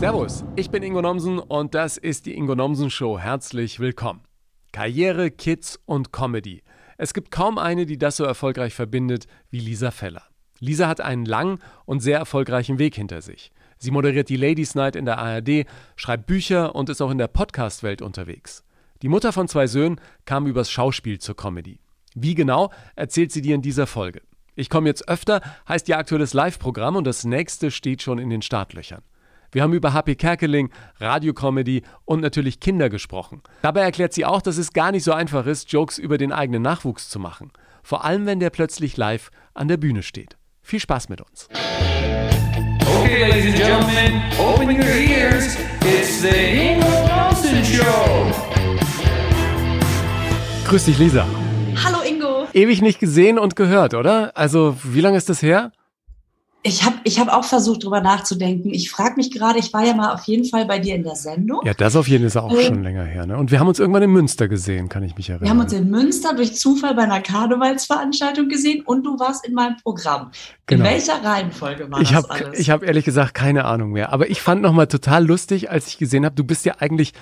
Servus, ich bin Ingo Nomsen und das ist die Ingo Nomsen Show. Herzlich willkommen. Karriere, Kids und Comedy. Es gibt kaum eine, die das so erfolgreich verbindet wie Lisa Feller. Lisa hat einen langen und sehr erfolgreichen Weg hinter sich. Sie moderiert die Ladies Night in der ARD, schreibt Bücher und ist auch in der Podcast-Welt unterwegs. Die Mutter von zwei Söhnen kam übers Schauspiel zur Comedy. Wie genau, erzählt sie dir in dieser Folge. Ich komme jetzt öfter heißt ihr aktuelles Live-Programm und das nächste steht schon in den Startlöchern. Wir haben über Happy Kerkeling, Radiocomedy und natürlich Kinder gesprochen. Dabei erklärt sie auch, dass es gar nicht so einfach ist, Jokes über den eigenen Nachwuchs zu machen. Vor allem, wenn der plötzlich live an der Bühne steht. Viel Spaß mit uns. Okay, ladies and gentlemen, open your ears. It's the Ingo Nelson Show. Grüß dich, Lisa. Hallo Ingo. Ewig nicht gesehen und gehört, oder? Also, wie lange ist das her? Ich habe ich hab auch versucht, drüber nachzudenken. Ich frage mich gerade, ich war ja mal auf jeden Fall bei dir in der Sendung. Ja, das auf jeden Fall ist auch ähm, schon länger her. Ne? Und wir haben uns irgendwann in Münster gesehen, kann ich mich erinnern. Wir haben uns in Münster durch Zufall bei einer Karnevalsveranstaltung gesehen und du warst in meinem Programm. Genau. In welcher Reihenfolge war ich das hab, alles? Ich habe ehrlich gesagt keine Ahnung mehr. Aber ich fand nochmal total lustig, als ich gesehen habe, du bist ja eigentlich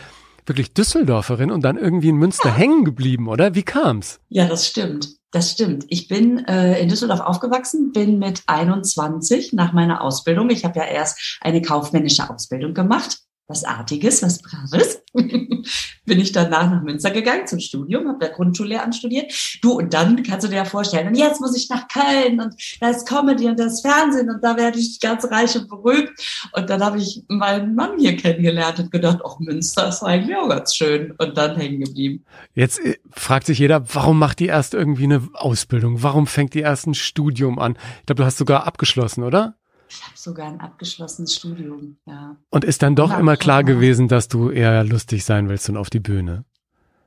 wirklich Düsseldorferin und dann irgendwie in Münster ja. hängen geblieben, oder? Wie kam's? Ja, das stimmt. Das stimmt. Ich bin äh, in Düsseldorf aufgewachsen, bin mit 21 nach meiner Ausbildung. Ich habe ja erst eine kaufmännische Ausbildung gemacht was Artiges, was Braves. bin ich danach nach Münster gegangen zum Studium, habe da Grundschullehramt studiert. Du, und dann kannst du dir ja vorstellen, und jetzt muss ich nach Köln und da ist Comedy und da ist Fernsehen und da werde ich ganz reich und berühmt. Und dann habe ich meinen Mann hier kennengelernt und gedacht, auch Münster ist eigentlich auch ganz schön. Und dann hängen geblieben. Jetzt äh, fragt sich jeder, warum macht die erst irgendwie eine Ausbildung? Warum fängt die erst ein Studium an? Ich glaube, du hast sogar abgeschlossen, oder? Ich habe sogar ein abgeschlossenes Studium, ja. Und ist dann doch immer klar gewesen, dass du eher lustig sein willst und auf die Bühne?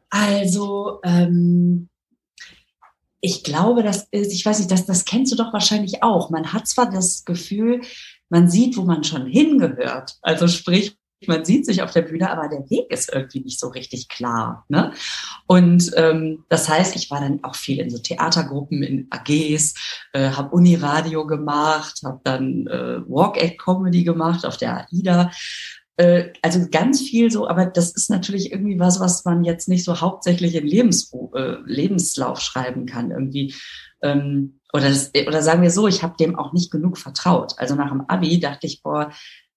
Also, ähm, ich glaube, das ist, ich weiß nicht, das, das kennst du doch wahrscheinlich auch. Man hat zwar das Gefühl, man sieht, wo man schon hingehört. Also sprich, man sieht sich auf der Bühne, aber der Weg ist irgendwie nicht so richtig klar. Ne? Und ähm, das heißt, ich war dann auch viel in so Theatergruppen, in AGs, äh, habe Uniradio gemacht, habe dann äh, Walk-Act-Comedy gemacht auf der AIDA. Äh, also ganz viel so, aber das ist natürlich irgendwie was, was man jetzt nicht so hauptsächlich in Lebens, äh, Lebenslauf schreiben kann. Irgendwie ähm, oder, das, oder sagen wir so, ich habe dem auch nicht genug vertraut. Also nach dem Abi dachte ich, boah,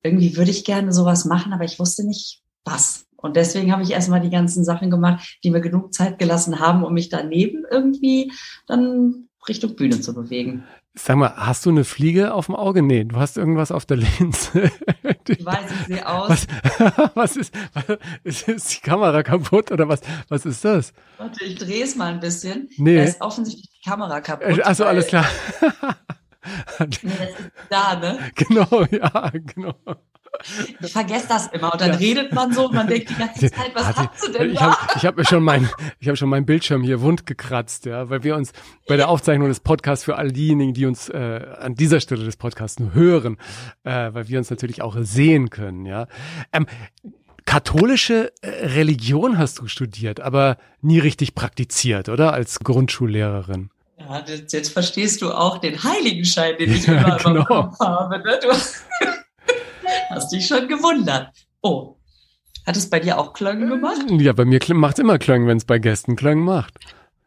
irgendwie würde ich gerne sowas machen, aber ich wusste nicht was. Und deswegen habe ich erstmal die ganzen Sachen gemacht, die mir genug Zeit gelassen haben, um mich daneben irgendwie dann Richtung Bühne zu bewegen. Sag mal, hast du eine Fliege auf dem Auge? Nee, du hast irgendwas auf der Linse. Ich weiß, ich sehe aus. Was, was ist, ist, ist die Kamera kaputt oder was, was ist das? Warte, ich drehe es mal ein bisschen. Nee. Da ist offensichtlich die Kamera kaputt. Also alles klar. nee, das ist da, ne? Genau, ja, genau. Ich vergesse das immer und dann ja. redet man so und man denkt die ganze Zeit, was hast du denn ich da? Hab, ich habe mir schon mein, ich habe schon meinen Bildschirm hier wund gekratzt, ja, weil wir uns bei der Aufzeichnung des Podcasts für all diejenigen, die uns äh, an dieser Stelle des Podcasts nur hören, äh, weil wir uns natürlich auch sehen können, ja. Ähm, katholische äh, Religion hast du studiert, aber nie richtig praktiziert, oder? Als Grundschullehrerin. Ja, jetzt verstehst du auch den Heiligenschein, den ich immer genau. im Kopf habe. Ne? Du hast dich schon gewundert. Oh, hat es bei dir auch Klöng gemacht? Ja, bei mir macht es immer Klöng, wenn es bei Gästen Klöng macht.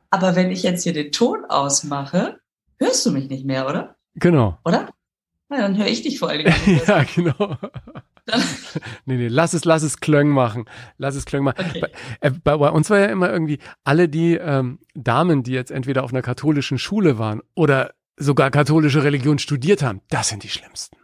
Aber wenn ich jetzt hier den Ton ausmache, hörst du mich nicht mehr, oder? Genau. Oder? Na, dann höre ich dich vor allen Dingen. ja, genau. nee, nee, lass es, lass es Klöng machen. Lass es Klöng machen. Okay. Bei, äh, bei, bei, uns war ja immer irgendwie alle die ähm, Damen, die jetzt entweder auf einer katholischen Schule waren oder sogar katholische Religion studiert haben, das sind die schlimmsten.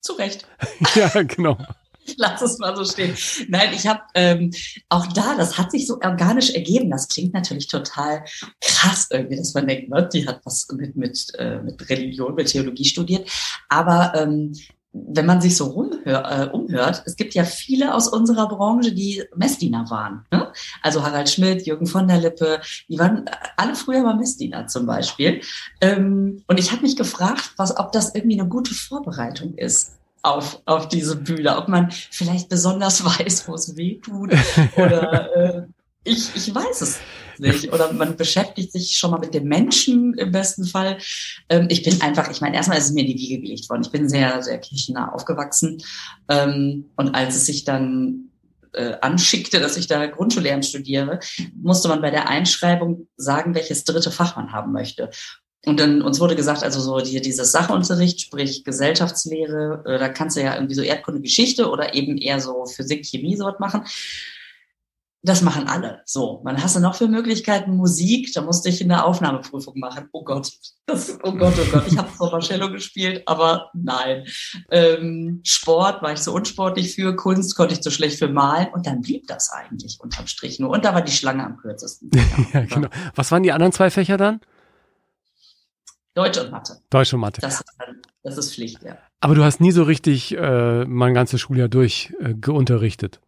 Zu Recht. ja, genau. Ich lasse es mal so stehen. Nein, ich habe ähm, auch da, das hat sich so organisch ergeben. Das klingt natürlich total krass irgendwie, dass man denkt, ne, die hat was mit, mit, äh, mit Religion, mit Theologie studiert. Aber ähm, wenn man sich so rumhör, äh, umhört, es gibt ja viele aus unserer Branche, die Messdiener waren. Ne? Also Harald Schmidt, Jürgen von der Lippe, die waren alle früher mal Messdiener zum Beispiel. Ähm, und ich habe mich gefragt, was, ob das irgendwie eine gute Vorbereitung ist auf, auf diese Bühne, ob man vielleicht besonders weiß, wo es weh tut oder äh, Ich, ich weiß es nicht. Oder man beschäftigt sich schon mal mit dem Menschen im besten Fall. Ähm, ich bin einfach, ich meine, erstmal ist es mir in die Wiege gelegt worden. Ich bin sehr, sehr kirchennah aufgewachsen. Ähm, und als es sich dann äh, anschickte, dass ich da Grundschullehramt studiere, musste man bei der Einschreibung sagen, welches dritte Fach man haben möchte. Und dann uns wurde gesagt, also so die, dieses Sachunterricht, sprich Gesellschaftslehre, äh, da kannst du ja irgendwie so Erdkunde, Geschichte oder eben eher so Physik, Chemie so was machen. Das machen alle. So, man hast du noch für Möglichkeiten Musik. Da musste ich in der Aufnahmeprüfung machen. Oh Gott, das, oh Gott, oh Gott. Ich habe zwar Cello gespielt, aber nein. Ähm, Sport war ich so unsportlich für. Kunst konnte ich zu schlecht für malen. Und dann blieb das eigentlich unterm Strich nur. Und da war die Schlange am kürzesten. ja, genau. Was waren die anderen zwei Fächer dann? Deutsch und Mathe. Deutsch und Mathe. Das ist, das ist Pflicht, ja. Aber du hast nie so richtig äh, mein ganzes Schuljahr durch äh, geunterrichtet.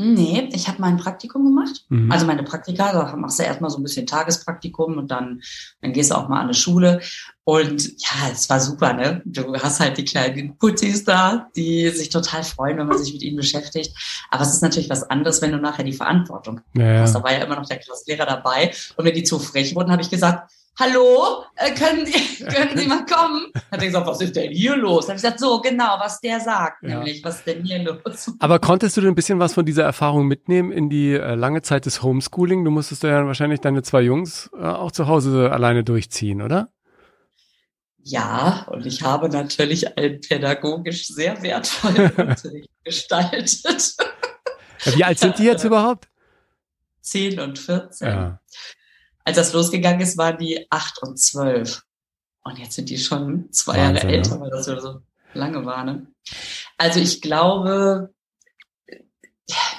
Nee, ich habe mein Praktikum gemacht. Mhm. Also meine Praktika, da machst du erstmal so ein bisschen Tagespraktikum und dann, dann gehst du auch mal an eine Schule. Und ja, es war super, ne? Du hast halt die kleinen Putzis da, die sich total freuen, wenn man sich mit ihnen beschäftigt. Aber es ist natürlich was anderes, wenn du nachher die Verantwortung ja, hast. Da war ja immer noch der Klassenlehrer dabei. Und wenn die zu frech wurden, habe ich gesagt, hallo, äh, können, Sie, können Sie mal kommen? Hat er gesagt, was ist denn hier los? Dann habe ich gesagt, so genau, was der sagt, ja. nämlich, was ist denn hier los? Aber konntest du denn ein bisschen was von dieser Erfahrung mitnehmen in die äh, lange Zeit des Homeschooling? Du musstest ja wahrscheinlich deine zwei Jungs äh, auch zu Hause alleine durchziehen, oder? Ja, und ich habe natürlich einen pädagogisch sehr wertvollen Unterricht gestaltet. Wie alt sind die jetzt überhaupt? Zehn und 14. Ja als das losgegangen ist, waren die acht und zwölf. Und jetzt sind die schon zwei Wahnsinn, Jahre älter, ja. weil das so lange war. Ne? Also ich glaube,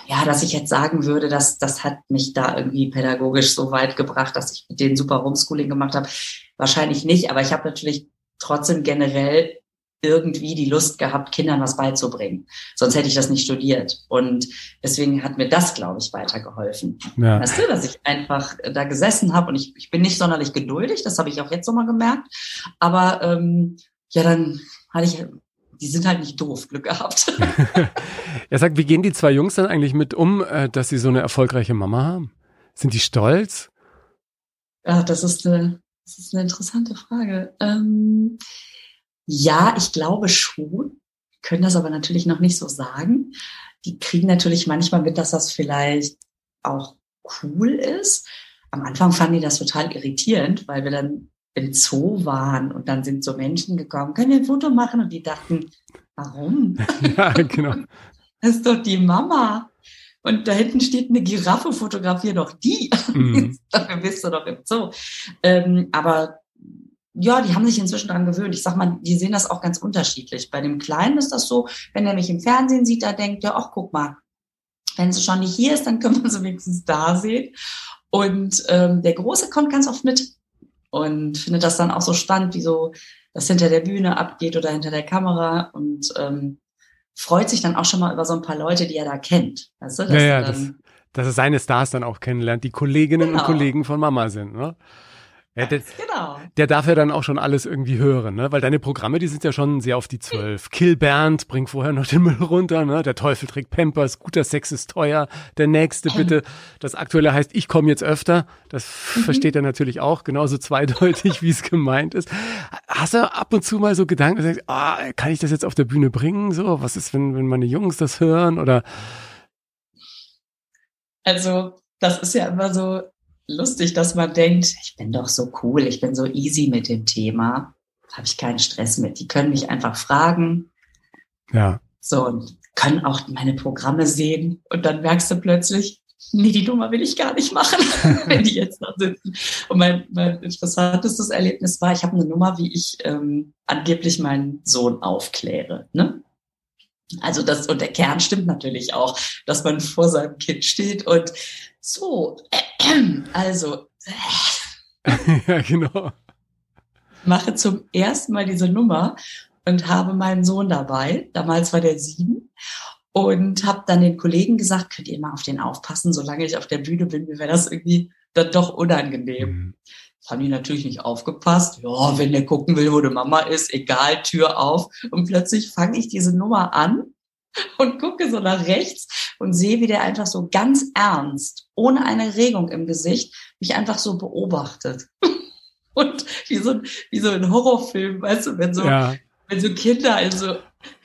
ja, dass ich jetzt sagen würde, dass das hat mich da irgendwie pädagogisch so weit gebracht, dass ich mit denen super Homeschooling gemacht habe. Wahrscheinlich nicht, aber ich habe natürlich trotzdem generell irgendwie die Lust gehabt, Kindern was beizubringen. Sonst hätte ich das nicht studiert. Und deswegen hat mir das, glaube ich, weitergeholfen. Ja. Weißt du, dass ich einfach da gesessen habe und ich, ich bin nicht sonderlich geduldig, das habe ich auch jetzt nochmal gemerkt. Aber ähm, ja, dann hatte ich, die sind halt nicht doof, Glück gehabt. er sagt, wie gehen die zwei Jungs dann eigentlich mit um, äh, dass sie so eine erfolgreiche Mama haben? Sind die stolz? Ja, das ist eine, das ist eine interessante Frage. Ähm, ja, ich glaube schon, können das aber natürlich noch nicht so sagen. Die kriegen natürlich manchmal mit, dass das vielleicht auch cool ist. Am Anfang fanden die das total irritierend, weil wir dann im Zoo waren und dann sind so Menschen gekommen, können wir ein Foto machen? Und die dachten, warum? Ja, genau. Das ist doch die Mama. Und da hinten steht eine Giraffe, fotografier doch die. Mhm. Dafür bist du doch im Zoo. Ähm, aber ja, die haben sich inzwischen daran gewöhnt. Ich sag mal, die sehen das auch ganz unterschiedlich. Bei dem Kleinen ist das so, wenn er mich im Fernsehen sieht, da denkt er, ach, guck mal, wenn sie schon nicht hier ist, dann können wir sie wenigstens da sehen. Und ähm, der Große kommt ganz oft mit und findet das dann auch so spannend, wie so das hinter der Bühne abgeht oder hinter der Kamera und ähm, freut sich dann auch schon mal über so ein paar Leute, die er da kennt. Weißt du, dass, ja, ja, das, dass er seine Stars dann auch kennenlernt, die Kolleginnen genau. und Kollegen von Mama sind. Ne? Ja, der, genau. der darf ja dann auch schon alles irgendwie hören, ne? Weil deine Programme, die sind ja schon sehr auf die Zwölf. Kill Bernd, bring vorher noch den Müll runter, ne? Der Teufel trägt Pampers, guter Sex ist teuer. Der nächste bitte. Das aktuelle heißt, ich komme jetzt öfter. Das mhm. versteht er natürlich auch, genauso zweideutig, wie es gemeint ist. Hast du ab und zu mal so Gedanken, sagst, ah, kann ich das jetzt auf der Bühne bringen? So, was ist, wenn, wenn meine Jungs das hören? Oder? Also, das ist ja immer so, lustig, dass man denkt, ich bin doch so cool, ich bin so easy mit dem Thema, habe ich keinen Stress mit. Die können mich einfach fragen. Ja. So, und können auch meine Programme sehen. Und dann merkst du plötzlich, nee, die Nummer will ich gar nicht machen, wenn die jetzt noch sitzen. Und mein, mein interessantestes Erlebnis war, ich habe eine Nummer, wie ich ähm, angeblich meinen Sohn aufkläre. Ne? Also das, und der Kern stimmt natürlich auch, dass man vor seinem Kind steht und so, äh, also. Äh, ja, genau. Mache zum ersten Mal diese Nummer und habe meinen Sohn dabei. Damals war der sieben. Und habe dann den Kollegen gesagt, könnt ihr mal auf den aufpassen, solange ich auf der Bühne bin, mir wäre das irgendwie dann doch unangenehm. Mhm. Das haben die natürlich nicht aufgepasst. Ja, wenn der gucken will, wo die Mama ist, egal, Tür auf. Und plötzlich fange ich diese Nummer an und gucke so nach rechts und sehe, wie der einfach so ganz ernst, ohne eine Regung im Gesicht, mich einfach so beobachtet. Und wie so, wie so ein Horrorfilm, weißt du, wenn so, ja. wenn so Kinder in so,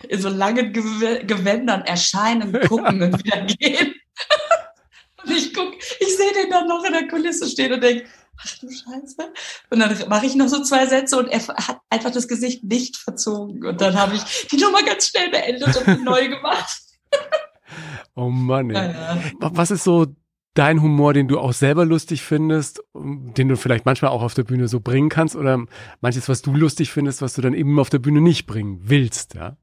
in so langen Gewändern erscheinen, gucken und wieder gehen. Und ich guck, ich sehe den dann noch in der Kulisse stehen und denke, ach du Scheiße. Und dann mache ich noch so zwei Sätze und er hat einfach das Gesicht nicht verzogen. Und dann habe ich die Nummer ganz schnell beendet und neu gemacht. Oh Mann. Ey. Ja, ja. Was ist so dein Humor, den du auch selber lustig findest, den du vielleicht manchmal auch auf der Bühne so bringen kannst oder manches, was du lustig findest, was du dann eben auf der Bühne nicht bringen willst, ja?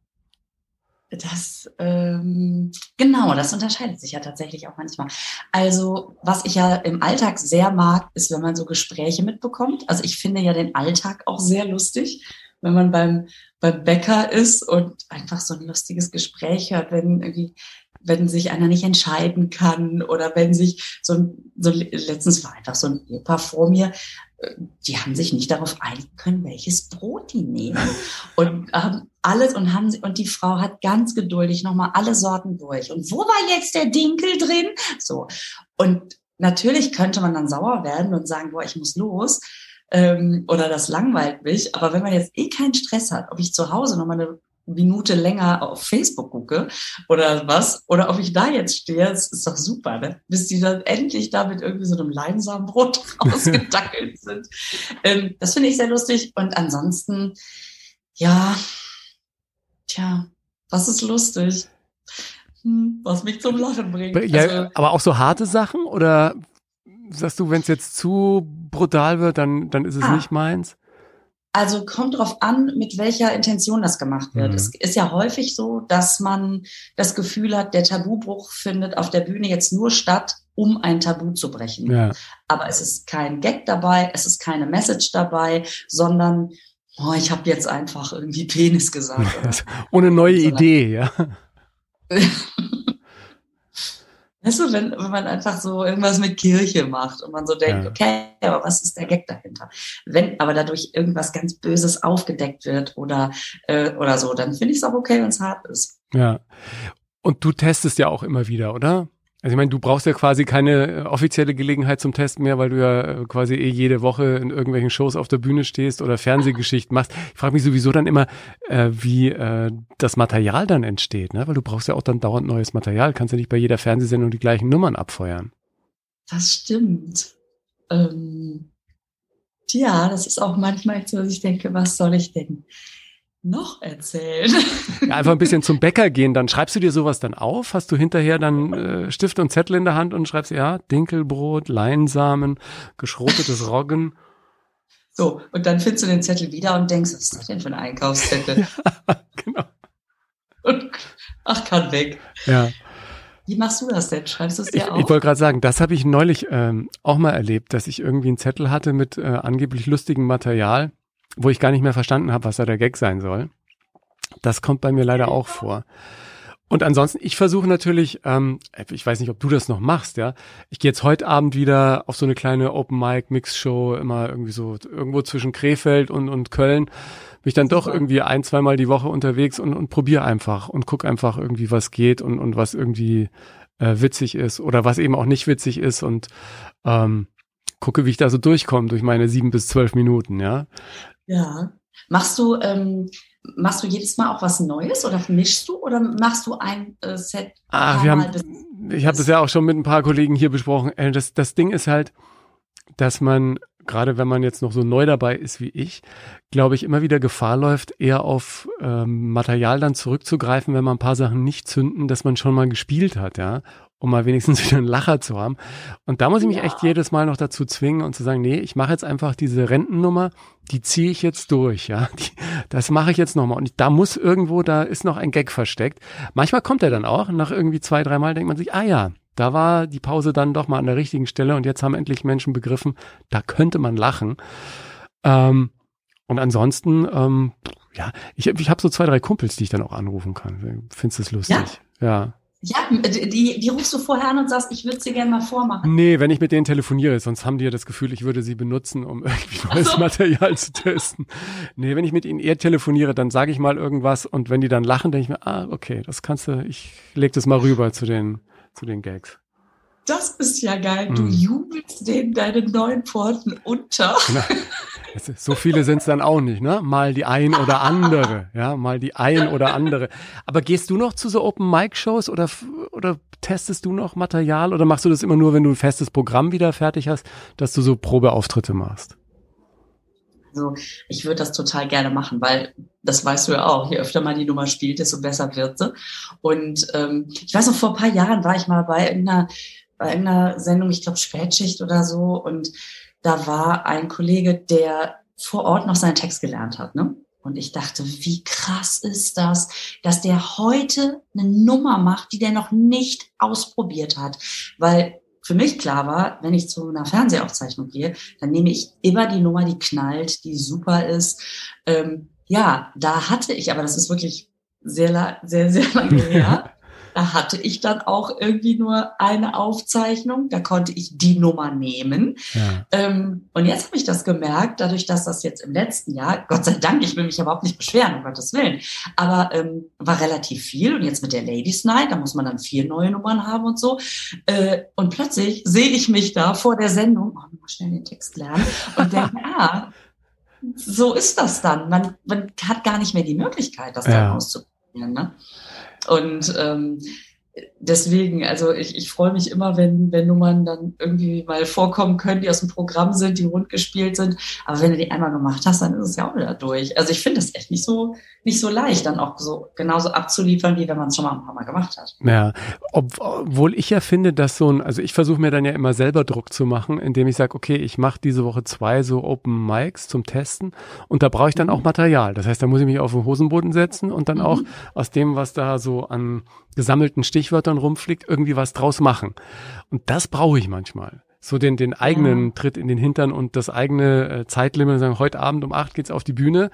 Das, ähm, genau, das unterscheidet sich ja tatsächlich auch manchmal. Also, was ich ja im Alltag sehr mag, ist, wenn man so Gespräche mitbekommt. Also, ich finde ja den Alltag auch sehr lustig, wenn man beim, beim Bäcker ist und einfach so ein lustiges Gespräch hört, wenn irgendwie wenn sich einer nicht entscheiden kann oder wenn sich so ein, so letztens war einfach so ein Ehepaar vor mir, äh, die haben sich nicht darauf einigen können, welches Brot die nehmen und haben alles und haben sie, und die Frau hat ganz geduldig nochmal alle Sorten durch und wo war jetzt der Dinkel drin? So und natürlich könnte man dann sauer werden und sagen, boah, ich muss los ähm, oder das langweilt mich. Aber wenn man jetzt eh keinen Stress hat, ob ich zu Hause nochmal eine Minute länger auf Facebook gucke oder was, oder ob ich da jetzt stehe, das ist doch super, ne? bis die dann endlich da mit irgendwie so einem Leinsamenbrot ausgedackelt sind. Ähm, das finde ich sehr lustig. Und ansonsten, ja, tja, was ist lustig? Hm, was mich zum Lachen bringt. Ja, also, aber auch so harte Sachen oder sagst du, wenn es jetzt zu brutal wird, dann, dann ist es ah, nicht meins? Also kommt drauf an, mit welcher Intention das gemacht wird. Mhm. Es ist ja häufig so, dass man das Gefühl hat, der Tabubruch findet auf der Bühne jetzt nur statt, um ein Tabu zu brechen. Ja. Aber es ist kein Gag dabei, es ist keine Message dabei, sondern oh, ich habe jetzt einfach irgendwie Penis gesagt. Ohne neue Idee, ja. Weißt du, wenn, wenn man einfach so irgendwas mit Kirche macht und man so denkt, ja. okay, aber was ist der Gag dahinter? Wenn aber dadurch irgendwas ganz Böses aufgedeckt wird oder, äh, oder so, dann finde ich es auch okay, wenn es hart ist. Ja. Und du testest ja auch immer wieder, oder? Also ich meine, du brauchst ja quasi keine äh, offizielle Gelegenheit zum Testen mehr, weil du ja äh, quasi eh jede Woche in irgendwelchen Shows auf der Bühne stehst oder Fernsehgeschichten machst. Ich frage mich sowieso dann immer, äh, wie äh, das Material dann entsteht, ne? Weil du brauchst ja auch dann dauernd neues Material. Kannst ja nicht bei jeder Fernsehsendung die gleichen Nummern abfeuern. Das stimmt. Ähm, ja, das ist auch manchmal so, dass ich denke, was soll ich denn? Noch erzählen? Ja, einfach ein bisschen zum Bäcker gehen, dann schreibst du dir sowas dann auf? Hast du hinterher dann äh, Stift und Zettel in der Hand und schreibst, ja, Dinkelbrot, Leinsamen, geschrotetes Roggen. So, und dann findest du den Zettel wieder und denkst, was ist das denn für ein Einkaufszettel? ja, genau. Und ach, kann weg. Ja. Wie machst du das denn? Schreibst du es dir ich, auf? Ich wollte gerade sagen, das habe ich neulich ähm, auch mal erlebt, dass ich irgendwie einen Zettel hatte mit äh, angeblich lustigem Material wo ich gar nicht mehr verstanden habe, was da der Gag sein soll. Das kommt bei mir leider auch vor. Und ansonsten, ich versuche natürlich, ähm, ich weiß nicht, ob du das noch machst, ja. Ich gehe jetzt heute Abend wieder auf so eine kleine Open Mic Mix Show, immer irgendwie so irgendwo zwischen Krefeld und, und Köln. Bin ich dann doch irgendwie ein, zweimal die Woche unterwegs und, und probiere einfach und guck einfach irgendwie, was geht und, und was irgendwie äh, witzig ist oder was eben auch nicht witzig ist und ähm, gucke, wie ich da so durchkomme durch meine sieben bis zwölf Minuten, ja. Ja. Machst du, ähm, machst du jedes Mal auch was Neues oder mischst du oder machst du ein äh, Set? Ah, wir haben, ich habe das ja auch schon mit ein paar Kollegen hier besprochen. Äh, das, das Ding ist halt, dass man, gerade wenn man jetzt noch so neu dabei ist wie ich, glaube ich, immer wieder Gefahr läuft, eher auf ähm, Material dann zurückzugreifen, wenn man ein paar Sachen nicht zünden, dass man schon mal gespielt hat, ja um mal wenigstens wieder einen Lacher zu haben. Und da muss ich mich ja. echt jedes Mal noch dazu zwingen und zu sagen, nee, ich mache jetzt einfach diese Rentennummer, die ziehe ich jetzt durch, ja. Die, das mache ich jetzt nochmal. Und da muss irgendwo, da ist noch ein Gag versteckt. Manchmal kommt er dann auch, nach irgendwie zwei, dreimal denkt man sich, ah ja, da war die Pause dann doch mal an der richtigen Stelle und jetzt haben endlich Menschen begriffen, da könnte man lachen. Ähm, und ansonsten, ähm, ja, ich, ich habe so zwei, drei Kumpels, die ich dann auch anrufen kann. Findest du es lustig? Ja. ja. Ja, die, die rufst du vorher an und sagst, ich würde sie gerne mal vormachen. Nee, wenn ich mit denen telefoniere, sonst haben die ja das Gefühl, ich würde sie benutzen, um irgendwie neues so. Material zu testen. Nee, wenn ich mit ihnen eher telefoniere, dann sage ich mal irgendwas und wenn die dann lachen, denke ich mir, ah, okay, das kannst du, ich leg das mal rüber zu den, zu den Gags. Das ist ja geil. Du hm. jubelst denen deine neuen Pforten unter. Genau. So viele sind es dann auch nicht, ne? Mal die ein oder andere, ja, mal die ein oder andere. Aber gehst du noch zu so Open Mic Shows oder oder testest du noch Material oder machst du das immer nur, wenn du ein festes Programm wieder fertig hast, dass du so Probeauftritte machst? Also ich würde das total gerne machen, weil das weißt du ja auch, je öfter man die Nummer spielt, desto besser wird sie. Und ähm, ich weiß noch, vor ein paar Jahren war ich mal bei irgendeiner, bei irgendeiner Sendung, ich glaube Spätschicht oder so, und da war ein Kollege, der vor Ort noch seinen Text gelernt hat. Ne? Und ich dachte, wie krass ist das, dass der heute eine Nummer macht, die der noch nicht ausprobiert hat. Weil für mich klar war, wenn ich zu einer Fernsehaufzeichnung gehe, dann nehme ich immer die Nummer, die knallt, die super ist. Ähm, ja, da hatte ich, aber das ist wirklich sehr, sehr, sehr lange her. Da hatte ich dann auch irgendwie nur eine Aufzeichnung. Da konnte ich die Nummer nehmen. Ja. Ähm, und jetzt habe ich das gemerkt, dadurch, dass das jetzt im letzten Jahr, Gott sei Dank, ich will mich überhaupt nicht beschweren, um Gottes Willen, aber ähm, war relativ viel. Und jetzt mit der Ladies Night, da muss man dann vier neue Nummern haben und so. Äh, und plötzlich sehe ich mich da vor der Sendung, oh, mal schnell den Text lernen und denke, ah, so ist das dann. Man, man hat gar nicht mehr die Möglichkeit, das ja. dann auszuprobieren. Ne? Und ähm, deswegen, also ich, ich freue mich immer, wenn, wenn Nummern dann irgendwie mal vorkommen können, die aus dem Programm sind, die rund gespielt sind. Aber wenn du die einmal gemacht hast, dann ist es ja auch wieder durch. Also ich finde das echt nicht so, nicht so leicht, dann auch so genauso abzuliefern, wie wenn man es schon mal ein paar Mal gemacht hat. Ja, obwohl ich ja finde, dass so ein, also ich versuche mir dann ja immer selber Druck zu machen, indem ich sage, okay, ich mache diese Woche zwei so Open Mics zum Testen und da brauche ich dann auch mhm. Material. Das heißt, da muss ich mich auf den Hosenboden setzen und dann mhm. auch aus dem, was da so an gesammelten Stichwörtern rumfliegt, irgendwie was draus machen. Und das brauche ich manchmal. So den, den eigenen ja. Tritt in den Hintern und das eigene äh, Zeitlimit, sagen, heute Abend um acht geht's auf die Bühne.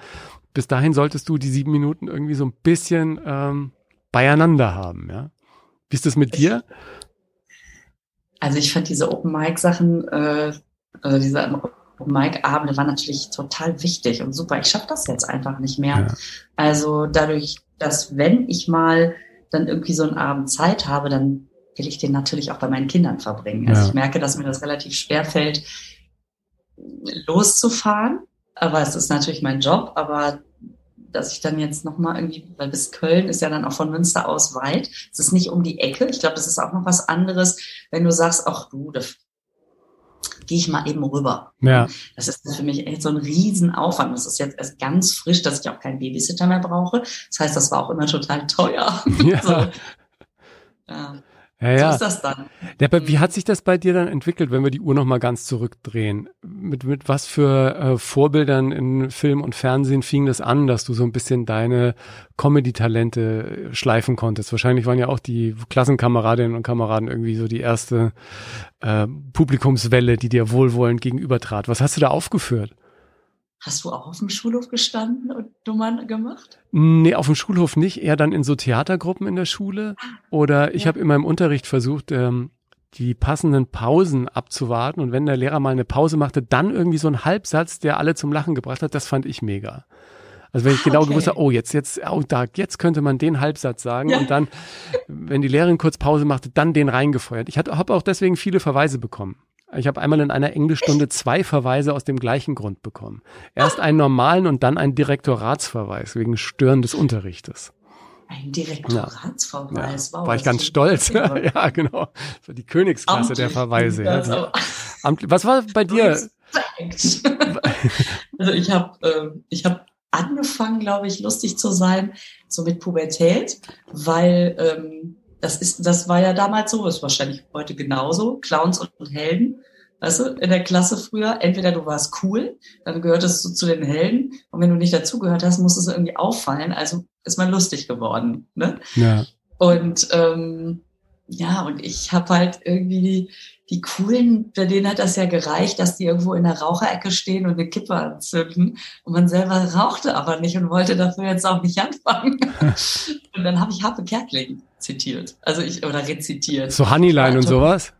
Bis dahin solltest du die sieben Minuten irgendwie so ein bisschen ähm, beieinander haben, ja. Wie ist das mit dir? Also ich fand diese Open Mic Sachen, äh, also diese Open Mic Abende waren natürlich total wichtig und super. Ich schaffe das jetzt einfach nicht mehr. Ja. Also dadurch, dass wenn ich mal dann irgendwie so einen Abend Zeit habe, dann will ich den natürlich auch bei meinen Kindern verbringen. Also ja. ich merke, dass mir das relativ schwer fällt, loszufahren. Aber es ist natürlich mein Job, aber dass ich dann jetzt nochmal irgendwie, weil bis Köln ist ja dann auch von Münster aus weit. Es ist nicht um die Ecke. Ich glaube, das ist auch noch was anderes, wenn du sagst, ach du, das gehe ich mal eben rüber. Ja. Das ist für mich echt so ein Riesenaufwand. Das ist jetzt erst ganz frisch, dass ich auch keinen Babysitter mehr brauche. Das heißt, das war auch immer total teuer. Ja. so. ja. Ja, ja. So ist das dann. Ja, aber wie mhm. hat sich das bei dir dann entwickelt, wenn wir die Uhr nochmal ganz zurückdrehen? Mit, mit was für äh, Vorbildern in Film und Fernsehen fing das an, dass du so ein bisschen deine Comedy-Talente schleifen konntest? Wahrscheinlich waren ja auch die Klassenkameradinnen und Kameraden irgendwie so die erste äh, Publikumswelle, die dir wohlwollend gegenübertrat. Was hast du da aufgeführt? Hast du auch auf dem Schulhof gestanden und Nummern gemacht? Nee, auf dem Schulhof nicht, eher dann in so Theatergruppen in der Schule. Oder ich ja. habe in meinem Unterricht versucht, ähm, die passenden Pausen abzuwarten. Und wenn der Lehrer mal eine Pause machte, dann irgendwie so ein Halbsatz, der alle zum Lachen gebracht hat, das fand ich mega. Also wenn ich genau okay. gewusst habe, oh, jetzt, jetzt, oh, da, jetzt könnte man den Halbsatz sagen ja. und dann, wenn die Lehrerin kurz Pause machte, dann den reingefeuert. Ich habe auch deswegen viele Verweise bekommen. Ich habe einmal in einer Englischstunde zwei Verweise aus dem gleichen Grund bekommen. Erst einen normalen und dann einen Direktoratsverweis wegen Stören des Unterrichtes. Ein Direktoratsverweis, ja, wow. War ich ganz stolz. ja, genau. Das war die Königsklasse Amtlich der Verweise. Ja. Was war bei dir? also ich habe äh, ich hab angefangen, glaube ich, lustig zu sein, so mit Pubertät, weil ähm, das ist, das war ja damals so, ist wahrscheinlich heute genauso, Clowns und Helden. Weißt du, in der Klasse früher, entweder du warst cool, dann gehörtest du zu den Helden, und wenn du nicht dazugehört hast, musst es irgendwie auffallen, also ist man lustig geworden. Ne? Ja. Und ähm, ja, und ich habe halt irgendwie die, die coolen, bei denen hat das ja gereicht, dass die irgendwo in der Raucherecke stehen und eine Kippe anzünden. Und man selber rauchte aber nicht und wollte dafür jetzt auch nicht anfangen. und dann habe ich Harpe Kerkling zitiert. Also ich, oder rezitiert. So Honeyline und sowas?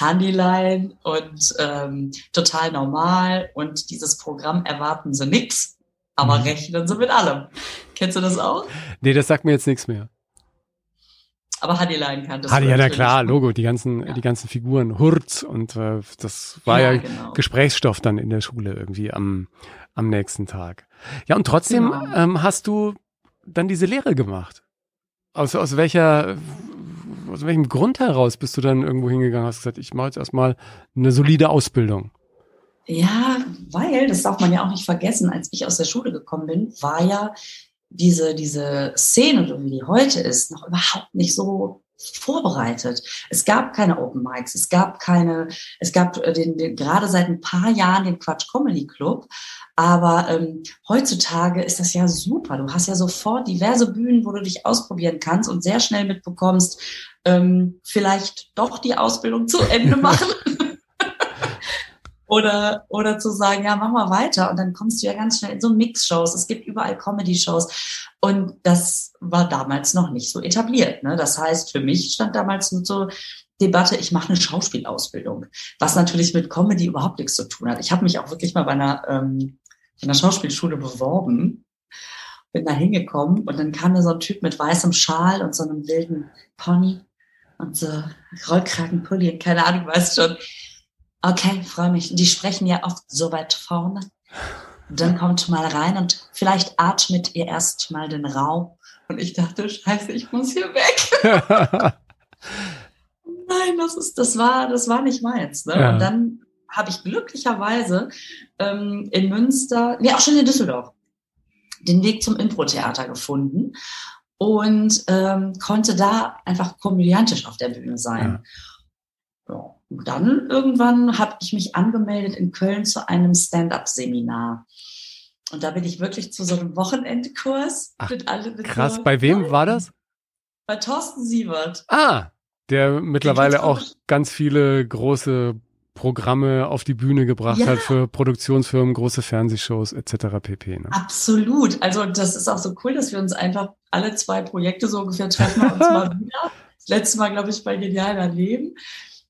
Honeyline und ähm, total normal und dieses Programm erwarten sie nix, aber Mhm. rechnen sie mit allem. Kennst du das auch? Nee, das sagt mir jetzt nichts mehr. Aber Honeyline kannte Hadi, ja, na klar, Logo, die ganzen, die ganzen Figuren, Hurz und äh, das war ja, genau. Gesprächsstoff dann in der Schule irgendwie am, am nächsten Tag. Ja, und trotzdem Genau. ähm, hast du dann diese Lehre gemacht. Aus, aus welcher, aus welchem Grund heraus bist du dann irgendwo hingegangen, hast gesagt, ich mache jetzt erstmal eine solide Ausbildung. Ja, weil, das darf man ja auch nicht vergessen, als ich aus der Schule gekommen bin, war ja diese, diese Szene, so wie die heute ist, noch überhaupt nicht so vorbereitet. Es gab keine Open Mics, es gab keine, es gab äh, den, den gerade seit ein paar Jahren den Quatsch Comedy Club, aber ähm, heutzutage ist das ja super. Du hast ja sofort diverse Bühnen, wo du dich ausprobieren kannst und sehr schnell mitbekommst, ähm, vielleicht doch die Ausbildung zu Ende machen. Oder, oder zu sagen, ja, mach mal weiter. Und dann kommst du ja ganz schnell in so Mix-Shows. Es gibt überall Comedy-Shows. Und das war damals noch nicht so etabliert. Ne? Das heißt, für mich stand damals nur so Debatte, ich mache eine Schauspielausbildung. Was natürlich mit Comedy überhaupt nichts zu tun hat. Ich habe mich auch wirklich mal bei einer, ähm, einer Schauspielschule beworben. Bin da hingekommen und dann kam da so ein Typ mit weißem Schal und so einem wilden Pony und so Rollkragenpulli und keine Ahnung, weißt schon. Okay, freue mich. Die sprechen ja oft so weit vorne. Dann kommt mal rein und vielleicht atmet ihr erst mal den Raum. Und ich dachte, scheiße, ich muss hier weg. Nein, das ist, das war, das war nicht meins. Ne? Ja. Und dann habe ich glücklicherweise ähm, in Münster, nee, auch schon in Düsseldorf, den Weg zum Impro-Theater gefunden und ähm, konnte da einfach komödiantisch auf der Bühne sein. Ja. Und dann irgendwann habe ich mich angemeldet in Köln zu einem Stand-up-Seminar. Und da bin ich wirklich zu so einem Wochenendkurs Ach, mit alle mit Krass, so, bei wem war das? Bei Thorsten Sievert. Ah, der mittlerweile auch ganz viele große Programme auf die Bühne gebracht Ja. hat für Produktionsfirmen, große Fernsehshows etc. pp. Ne? Absolut. Also das ist auch so cool, dass wir uns einfach alle zwei Projekte so ungefähr treffen uns mal wieder. Das letzte Mal, glaube ich, bei Genial daneben.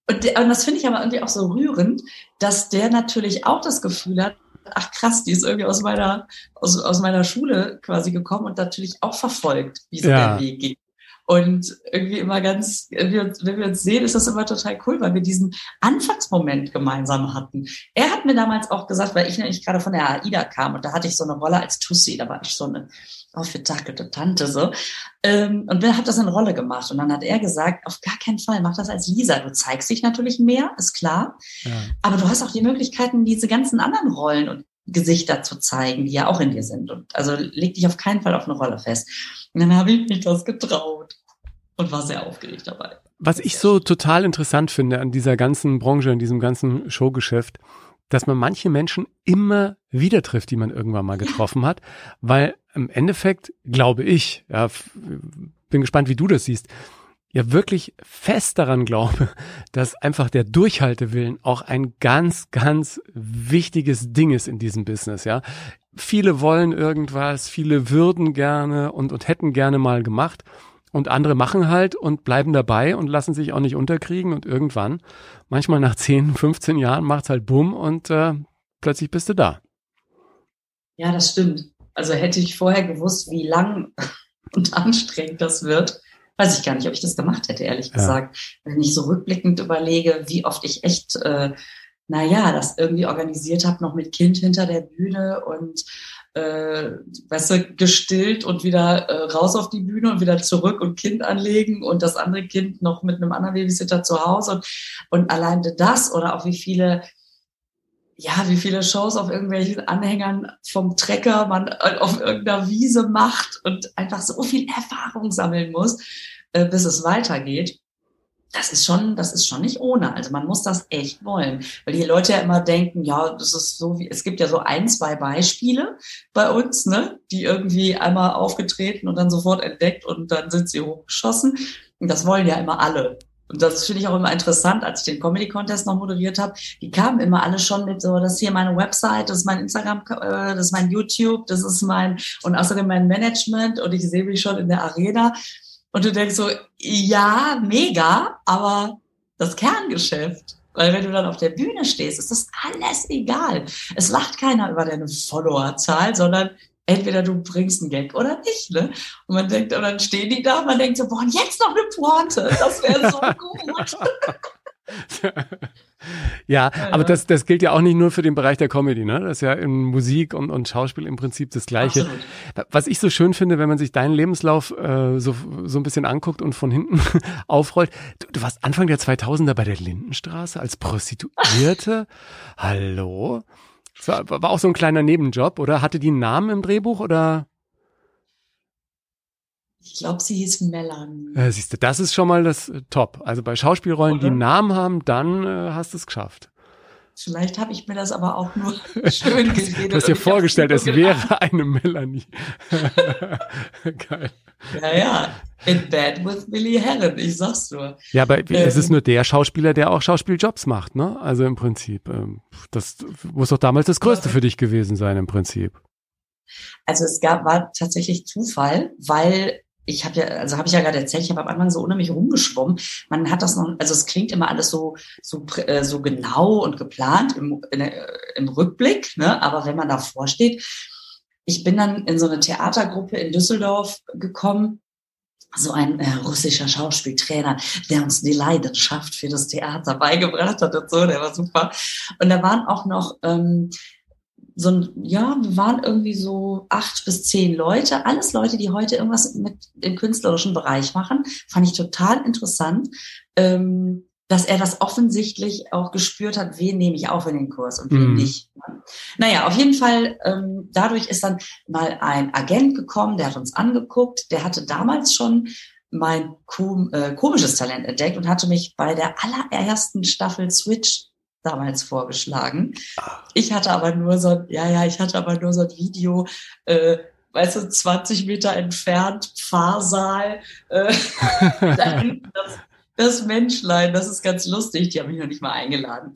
Und, und das finde ich aber irgendwie auch so rührend, dass der natürlich auch das Gefühl hat, ach krass, die ist irgendwie aus meiner, aus, aus meiner Schule quasi gekommen und natürlich auch verfolgt, wie so Ja. der Weg geht. Und irgendwie immer ganz, wenn wir, uns- wenn wir uns sehen, ist das immer total cool, weil wir diesen Anfangsmoment gemeinsam hatten. Er hat mir damals auch gesagt, weil ich nämlich gerade von der AIDA kam und da hatte ich so eine Rolle als Tussi, da war ich so eine aufgetakelte Tante so. Ähm, und hat das in Rolle gemacht? Und dann hat er gesagt, auf gar keinen Fall, mach das als Lisa. Du zeigst dich natürlich mehr, ist klar. Ja. Aber du hast auch die Möglichkeiten, diese ganzen anderen Rollen und Gesichter zu zeigen, die ja auch in dir sind. Und also leg dich auf keinen Fall auf eine Rolle fest. Und dann habe ich mich das getraut und war sehr aufgeregt dabei. Was ich so total interessant finde an dieser ganzen Branche, an diesem ganzen Showgeschäft, dass man manche Menschen immer wieder trifft, die man irgendwann mal getroffen hat, weil im Endeffekt glaube ich, ja, bin gespannt, wie du das siehst, ja wirklich fest daran glaube, dass einfach der Durchhaltewillen auch ein ganz, ganz wichtiges Ding ist in diesem Business, ja. Viele wollen irgendwas, viele würden gerne und, und hätten gerne mal gemacht. Und andere machen halt und bleiben dabei und lassen sich auch nicht unterkriegen. Und irgendwann, manchmal nach 10, 15 Jahren, macht's halt bumm und äh, plötzlich bist du da. Ja, das stimmt. Also hätte ich vorher gewusst, wie lang und anstrengend das wird, weiß ich gar nicht, ob ich das gemacht hätte, ehrlich Ja. gesagt. Wenn ich so rückblickend überlege, wie oft ich echt, äh, naja, das irgendwie organisiert habe, noch mit Kind hinter der Bühne und äh, weißt du, gestillt und wieder äh, raus auf die Bühne und wieder zurück und Kind anlegen und das andere Kind noch mit einem anderen Babysitter zu Hause und, und alleine das oder auch wie viele ja, wie viele Shows auf irgendwelchen Anhängern vom Trecker man äh, auf irgendeiner Wiese macht und einfach so viel Erfahrung sammeln muss, äh, bis es weitergeht. Das ist schon, das ist schon nicht ohne. Also man muss das echt wollen, weil die Leute ja immer denken, ja, das ist so wie, es gibt ja so ein, zwei Beispiele bei uns, ne, die irgendwie einmal aufgetreten und dann sofort entdeckt und dann sind sie hochgeschossen. Und das wollen ja immer alle. Und das finde ich auch immer interessant, als ich den Comedy Contest noch moderiert habe. Die kamen immer alle schon mit so, das ist hier meine Website, das ist mein Instagram, äh, das ist mein YouTube, das ist mein und außerdem mein Management und ich sehe mich schon in der Arena. Und du denkst so, ja, mega, aber das Kerngeschäft. Weil wenn du dann auf der Bühne stehst, ist das alles egal. Es lacht keiner über deine Followerzahl, sondern entweder du bringst einen Gag oder nicht, ne? Und man denkt, und dann stehen die da und man denkt so, boah, und jetzt noch eine Pointe. Das wäre so gut. ja, aber das, das gilt ja auch nicht nur für den Bereich der Comedy, ne? Das ist ja in Musik und, und Schauspiel im Prinzip das Gleiche. Absolut. Was ich so schön finde, wenn man sich deinen Lebenslauf äh, so, so ein bisschen anguckt und von hinten aufrollt, du, du warst Anfang der 2000er bei der Lindenstraße als Prostituierte. Hallo? Das war, war auch so ein kleiner Nebenjob, oder? Hatte die einen Namen im Drehbuch oder? Ich glaube, sie hieß Melanie. Äh, siehst du, das ist schon mal das äh, Top. Also bei Schauspielrollen, Oder? die einen Namen haben, dann äh, hast du es geschafft. Vielleicht habe ich mir das aber auch nur schön geredet. Du hast dir vorgestellt, es wäre eine Melanie. Geil. Ja, ja. In Bed with Billy Herren, ich sag's nur. Ja, aber ähm, es ist nur der Schauspieler, der auch Schauspieljobs macht, ne? Also im Prinzip. Ähm, das muss doch damals das Größte für dich gewesen sein, im Prinzip. Also es gab, war tatsächlich Zufall, weil ich habe ja, also habe ich ja gerade erzählt, ich habe am Anfang so unheimlich rumgeschwommen. Man hat das noch, also es klingt immer alles so so äh, so genau und geplant im, in, im Rückblick, ne? Aber wenn man davor steht, ich bin dann in so eine Theatergruppe in Düsseldorf gekommen. So ein äh, russischer Schauspieltrainer, der uns die Leidenschaft für das Theater beigebracht hat und so, der war super. Und da waren auch noch ähm, so ein, ja, wir waren irgendwie so acht bis zehn Leute, alles Leute, die heute irgendwas mit dem künstlerischen Bereich machen. Fand ich total interessant, ähm, dass er das offensichtlich auch gespürt hat, wen nehme ich auf in den Kurs und wen mm. nicht. Naja, auf jeden Fall, ähm, dadurch ist dann mal ein Agent gekommen, der hat uns angeguckt, der hatte damals schon mein kom äh, komisches Talent entdeckt und hatte mich bei der allerersten Staffel Switch damals vorgeschlagen. Ich hatte aber nur so, ja, ja, ich hatte aber nur so ein Video, äh, weißt du, 20 Meter entfernt, Fahrsaal, äh, das, das Menschlein, das ist ganz lustig, die haben mich noch nicht mal eingeladen.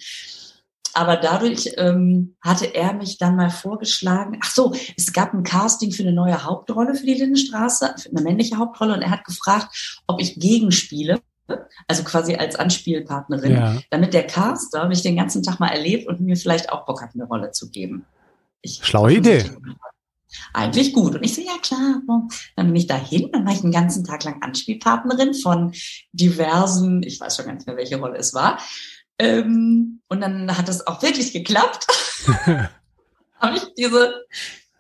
Aber dadurch ähm, hatte er mich dann mal vorgeschlagen. Ach so, es gab ein Casting für eine neue Hauptrolle für die Lindenstraße, für eine männliche Hauptrolle, und er hat gefragt, ob ich gegenspiele also quasi als Anspielpartnerin, ja. damit der Caster mich den ganzen Tag mal erlebt und mir vielleicht auch Bock hat, eine Rolle zu geben. Ich Schlaue Idee. Eigentlich gut. Und ich so, ja klar. Dann bin ich dahin, dann war ich den ganzen Tag lang Anspielpartnerin von diversen, ich weiß schon gar nicht mehr, welche Rolle es war. Ähm, und dann hat es auch wirklich geklappt. Habe ich diese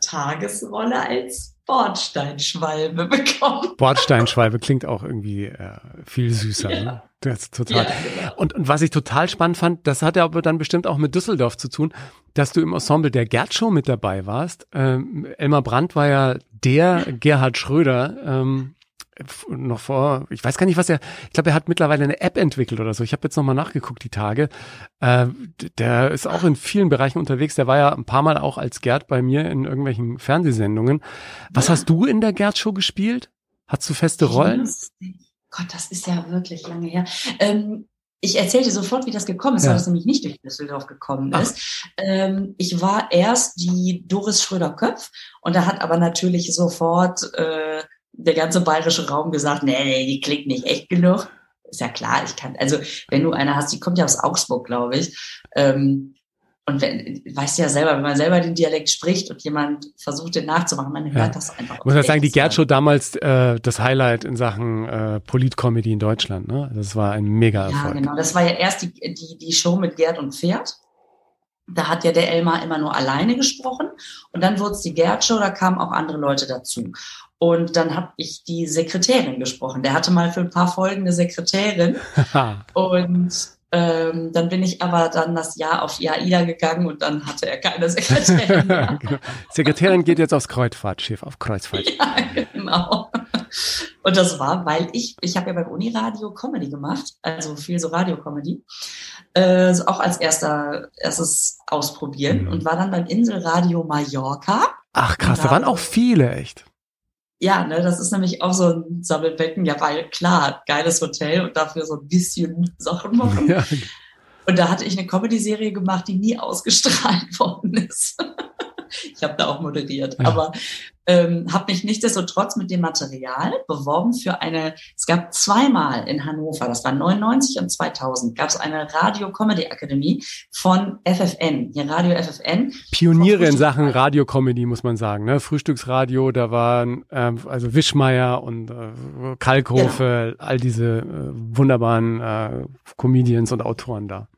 Tagesrolle als Bordsteinschwalbe bekommen. Bordsteinschwalbe klingt auch irgendwie äh, viel süßer. Ja. Ne? Das ist total. Ja, genau. und, und was ich total spannend fand, das hatte aber dann bestimmt auch mit Düsseldorf zu tun, dass du im Ensemble der Gerd Show mit dabei warst. Ähm, Elmar Brandt war ja der Gerhard Schröder ähm, noch vor, ich weiß gar nicht, was er, ich glaube, er hat mittlerweile eine App entwickelt oder so. Ich habe jetzt nochmal nachgeguckt, die Tage. Äh, der ist auch in vielen Bereichen unterwegs. Der war ja ein paar Mal auch als Gerd bei mir in irgendwelchen Fernsehsendungen. Was ja. hast du in der Gerd-Show gespielt? Hast du feste Rollen? Gott, das ist ja wirklich lange her. Ähm, ich erzähle dir sofort, wie das gekommen ist, ja. weil das nämlich nicht durch Düsseldorf gekommen ist. Ähm, ich war erst die Doris Schröder-Köpf und da hat aber natürlich sofort äh, der ganze bayerische Raum gesagt, nee, nee, die klingt nicht echt genug. Ist ja klar, ich kann, also wenn du eine hast, die kommt ja aus Augsburg, glaube ich. Ähm, und wenn, weißt ja selber, wenn man selber den Dialekt spricht und jemand versucht, den nachzumachen, man hört ja. das einfach. Muss man sagen, die Gerd Show damals äh, das Highlight in Sachen äh, Politcomedy in Deutschland, ne? Das war ein mega Erfolg. Ja, genau. Das war ja erst die, die, die Show mit Gerd und Pferd. Da hat ja der Elmar immer nur alleine gesprochen. Und dann wurde es die Gerd Show, da kamen auch andere Leute dazu. Und dann habe ich die Sekretärin gesprochen. Der hatte mal für ein paar Folgen eine Sekretärin. und ähm, dann bin ich aber dann das Jahr auf IAIDA gegangen und dann hatte er keine Sekretärin mehr. genau. Sekretärin geht jetzt aufs Kreuzfahrtschiff, auf Kreuzfahrt. Ja, genau. Und das war, weil ich, ich habe ja beim Uniradio Comedy gemacht, also viel so Radio-Comedy, äh, auch als erster, erstes ausprobieren mhm. und war dann beim Inselradio Mallorca. Ach krass, da waren auch viele, echt. Ja, ne, das ist nämlich auch so ein Sammelbecken. Ja, weil klar, geiles Hotel und dafür so ein bisschen Sachen machen. Ja. Und da hatte ich eine Comedy-Serie gemacht, die nie ausgestrahlt worden ist. ich habe da auch moderiert. Ja. Aber ähm, habe mich nichtsdestotrotz mit dem Material beworben für eine, es gab zweimal in Hannover, das war 99 und 2000, gab es eine Radio-Comedy-Akademie von FFN, hier Radio FFN. Pioniere in Sachen Radio-Comedy, muss man sagen. Ne? Frühstücksradio, da waren ähm, also Wischmeier und äh, Kalkhofe, genau. all diese äh, wunderbaren äh, Comedians und Autoren da.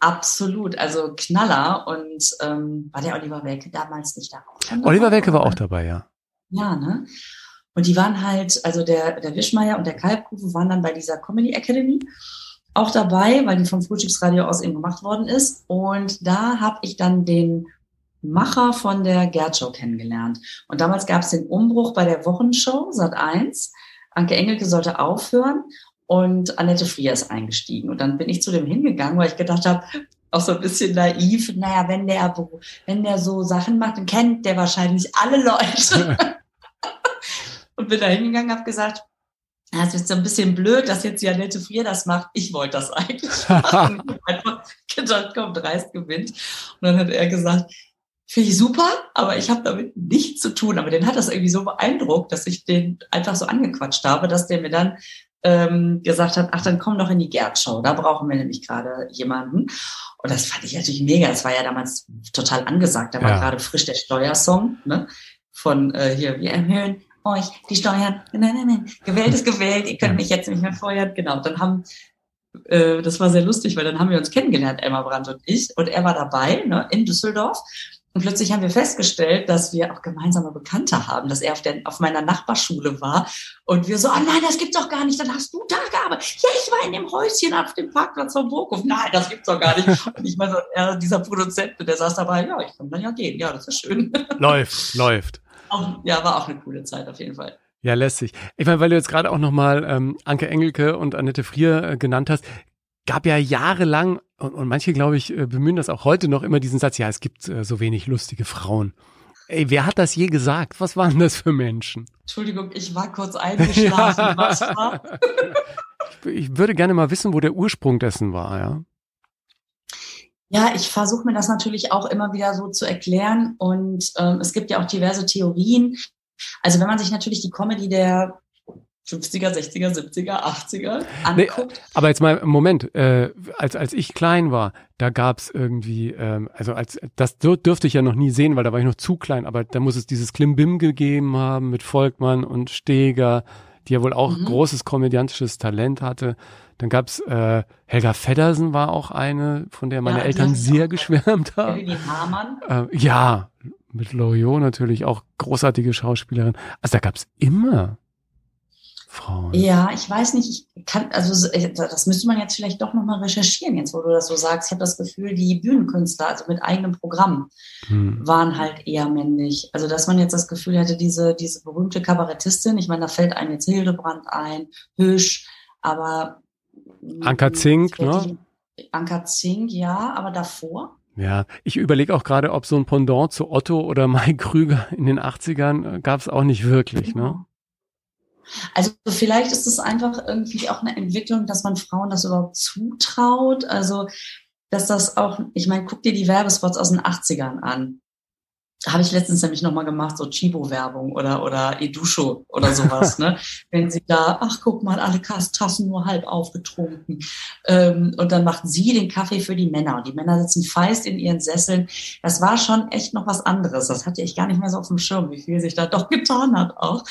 Absolut, also Knaller und ähm, war der Oliver Welke damals nicht da? Oliver Welke war auch dabei, ja. Ja, ne? Und die waren halt, also der, der Wischmeier und der Kalbkufe waren dann bei dieser Comedy Academy auch dabei, weil die vom Frühstücksradio aus eben gemacht worden ist. Und da habe ich dann den Macher von der Gerd Show kennengelernt. Und damals gab es den Umbruch bei der Wochenshow Sat 1. Anke Engelke sollte aufhören und Annette Frier ist eingestiegen. Und dann bin ich zu dem hingegangen, weil ich gedacht habe, auch so ein bisschen naiv, naja, wenn der, wenn der so Sachen macht, dann kennt der wahrscheinlich alle Leute. und bin da hingegangen, habe gesagt, das ist so ein bisschen blöd, dass jetzt die Annette Frier das macht. Ich wollte das eigentlich machen. ich einfach gedacht, komm, dreist gewinnt. Und dann hat er gesagt, finde ich super, aber ich habe damit nichts zu tun. Aber den hat das irgendwie so beeindruckt, dass ich den einfach so angequatscht habe, dass der mir dann ähm, gesagt hat, ach, dann komm doch in die Gerd-Show, da brauchen wir nämlich gerade jemanden. Und das fand ich natürlich mega. Das war ja damals total angesagt. Da war ja. gerade frisch der Steuersong ne? von äh, hier, wir erhöhen euch die Steuern. Nein, nein, nein. Gewählt ist gewählt, ihr könnt mich jetzt nicht mehr feuern. Genau, dann haben äh, das war sehr lustig, weil dann haben wir uns kennengelernt, Emma Brandt und ich. Und er war dabei ne, in Düsseldorf. Und plötzlich haben wir festgestellt, dass wir auch gemeinsame Bekannte haben, dass er auf, der, auf meiner Nachbarschule war. Und wir so, oh nein, das gibt's doch gar nicht. Dann hast du da gearbeitet. Ja, ich war in dem Häuschen auf dem Parkplatz von Burghof. Nein, das gibt's doch gar nicht. Und ich meine, er, dieser Produzent, der saß dabei, ja, ich kann dann ja gehen. Ja, das ist schön. Läuft, läuft. Auch, ja, war auch eine coole Zeit auf jeden Fall. Ja, lässig. Ich meine, weil du jetzt gerade auch nochmal ähm, Anke Engelke und Annette Frier äh, genannt hast, gab ja jahrelang, und, und manche, glaube ich, äh, bemühen das auch heute noch immer diesen Satz, ja, es gibt äh, so wenig lustige Frauen. Ey, wer hat das je gesagt? Was waren das für Menschen? Entschuldigung, ich war kurz eingeschlafen. Ja. Was war? ich würde gerne mal wissen, wo der Ursprung dessen war, ja. Ja, ich versuche mir das natürlich auch immer wieder so zu erklären. Und ähm, es gibt ja auch diverse Theorien. Also wenn man sich natürlich die Comedy der 50er, 60er, 70er, 80er anguckt. Nee, aber jetzt mal, Moment, äh, als, als ich klein war, da gab's irgendwie, ähm, also als das dürfte ich ja noch nie sehen, weil da war ich noch zu klein, aber da muss es dieses Klimbim gegeben haben mit Volkmann und Steger, die ja wohl auch mhm. großes komödiantisches Talent hatte. Dann gab's äh, Helga Feddersen war auch eine, von der meine ja, Eltern sehr geschwärmt haben. Äh, ja, mit Loriot natürlich auch großartige Schauspielerin. Also da gab's immer Frauen. Ja, ich weiß nicht, ich kann, also das müsste man jetzt vielleicht doch nochmal recherchieren, jetzt wo du das so sagst. Ich habe das Gefühl, die Bühnenkünstler, also mit eigenem Programm, hm. waren halt eher männlich. Also dass man jetzt das Gefühl hätte, diese, diese berühmte Kabarettistin, ich meine, da fällt einem jetzt Hildebrand ein, Hüsch, aber Anka Zink, ne? Anka Zink, ja, aber davor? Ja, ich überlege auch gerade, ob so ein Pendant zu Otto oder Mike Krüger in den 80ern gab es auch nicht wirklich, ne? Also vielleicht ist es einfach irgendwie auch eine Entwicklung, dass man Frauen das überhaupt zutraut. Also dass das auch, ich meine, guck dir die Werbespots aus den 80ern an habe ich letztens nämlich nochmal gemacht, so Chibo-Werbung oder, oder Edusho oder sowas, ne? Wenn sie da, ach guck mal, alle Tassen nur halb aufgetrunken. Ähm, und dann macht sie den Kaffee für die Männer. Und die Männer sitzen feist in ihren Sesseln. Das war schon echt noch was anderes. Das hatte ich gar nicht mehr so auf dem Schirm, wie viel sich da doch getan hat auch.